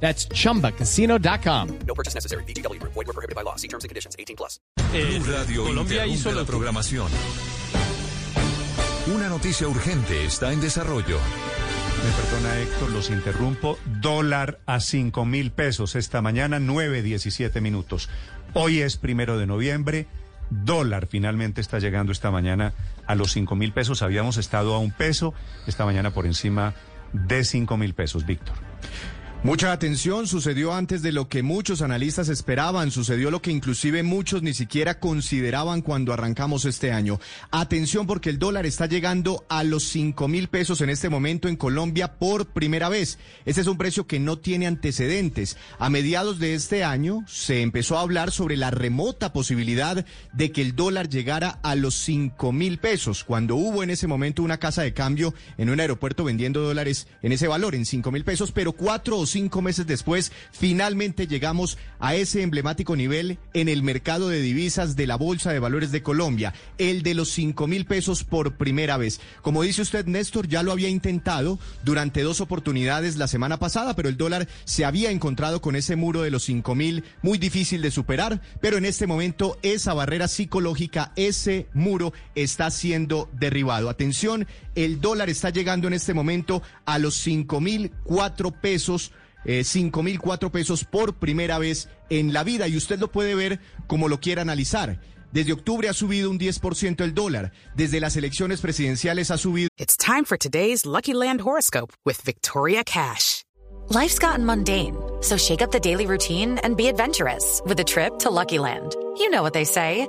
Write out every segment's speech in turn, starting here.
That's chumbacasino.com. No purchase necessary. BGW. Void were prohibited by law. See terms and conditions. 18 plus. Blue Radio Colombia hizo la programación. Una noticia urgente está en desarrollo. Me perdona Héctor, los interrumpo. Dólar a 5 mil pesos esta mañana, 9.17 minutos. Hoy es primero de noviembre. Dólar finalmente está llegando esta mañana a los 5 mil pesos. Habíamos estado a un peso, esta mañana por encima de 5 mil pesos, Víctor. Mucha atención, sucedió antes de lo que muchos analistas esperaban, sucedió lo que inclusive muchos ni siquiera consideraban cuando arrancamos este año. Atención porque el dólar está llegando a los 5 mil pesos en este momento en Colombia por primera vez. Este es un precio que no tiene antecedentes. A mediados de este año se empezó a hablar sobre la remota posibilidad de que el dólar llegara a los 5 mil pesos, cuando hubo en ese momento una casa de cambio en un aeropuerto vendiendo dólares en ese valor, en 5 mil pesos, pero cuatro cinco meses después, finalmente llegamos a ese emblemático nivel en el mercado de divisas de la Bolsa de Valores de Colombia, el de los 5 mil pesos por primera vez. Como dice usted, Néstor, ya lo había intentado durante dos oportunidades la semana pasada, pero el dólar se había encontrado con ese muro de los 5 mil muy difícil de superar, pero en este momento esa barrera psicológica, ese muro está siendo derribado. Atención, el dólar está llegando en este momento a los 5 mil cuatro pesos eh, 5 mil cuatro pesos por primera vez en la vida y usted lo puede ver como lo quiera analizar. Desde octubre ha subido un 10% el dólar. Desde las elecciones presidenciales ha subido It's time for today's Lucky Land horoscope with Victoria Cash. Life's gotten mundane, so shake up the daily routine and be adventurous with a trip to Lucky Land. You know what they say.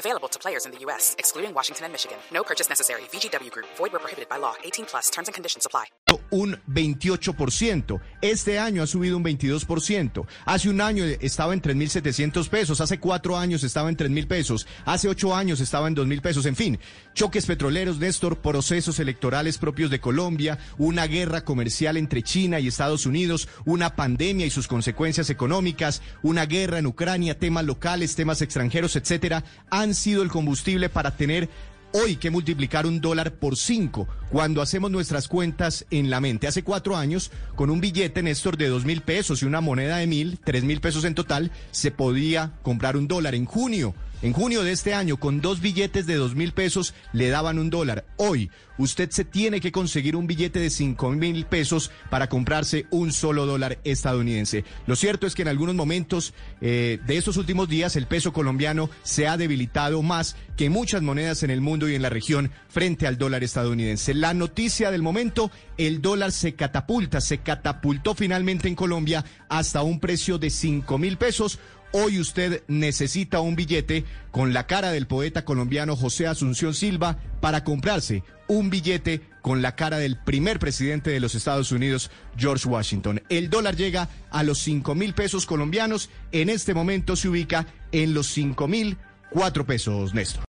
Available to players in the U.S., excluding Washington and Michigan. No purchase necessary. VGW Group, void where prohibited by law. 18 plus terms and conditions apply. un 28%. Este año ha subido un 22%. Hace un año estaba en 3.700 pesos. Hace cuatro años estaba en 3.000 pesos. Hace ocho años estaba en 2.000 pesos. En fin, choques petroleros, Néstor, procesos electorales propios de Colombia, una guerra comercial entre China y Estados Unidos, una pandemia y sus consecuencias económicas, una guerra en Ucrania, temas locales, temas extranjeros, etcétera, han sido el combustible para tener hoy que multiplicar un dólar por cinco cuando hacemos nuestras cuentas en la mente. Hace cuatro años, con un billete, Néstor, de dos mil pesos y una moneda de mil, tres mil pesos en total, se podía comprar un dólar. En junio, en junio de este año, con dos billetes de dos mil pesos, le daban un dólar. Hoy, usted se tiene que conseguir un billete de cinco mil pesos para comprarse un solo dólar estadounidense. Lo cierto es que en algunos momentos eh, de estos últimos días, el peso colombiano se ha debilitado más que muchas monedas en el mundo y en la región frente al dólar estadounidense. La noticia del momento, el dólar se catapulta, se catapultó finalmente en Colombia hasta un precio de cinco mil pesos. Hoy usted necesita un billete con la cara del poeta colombiano José Asunción Silva para comprarse un billete con la cara del primer presidente de los Estados Unidos, George Washington. El dólar llega a los cinco mil pesos colombianos. En este momento se ubica en los cinco mil cuatro pesos, Néstor.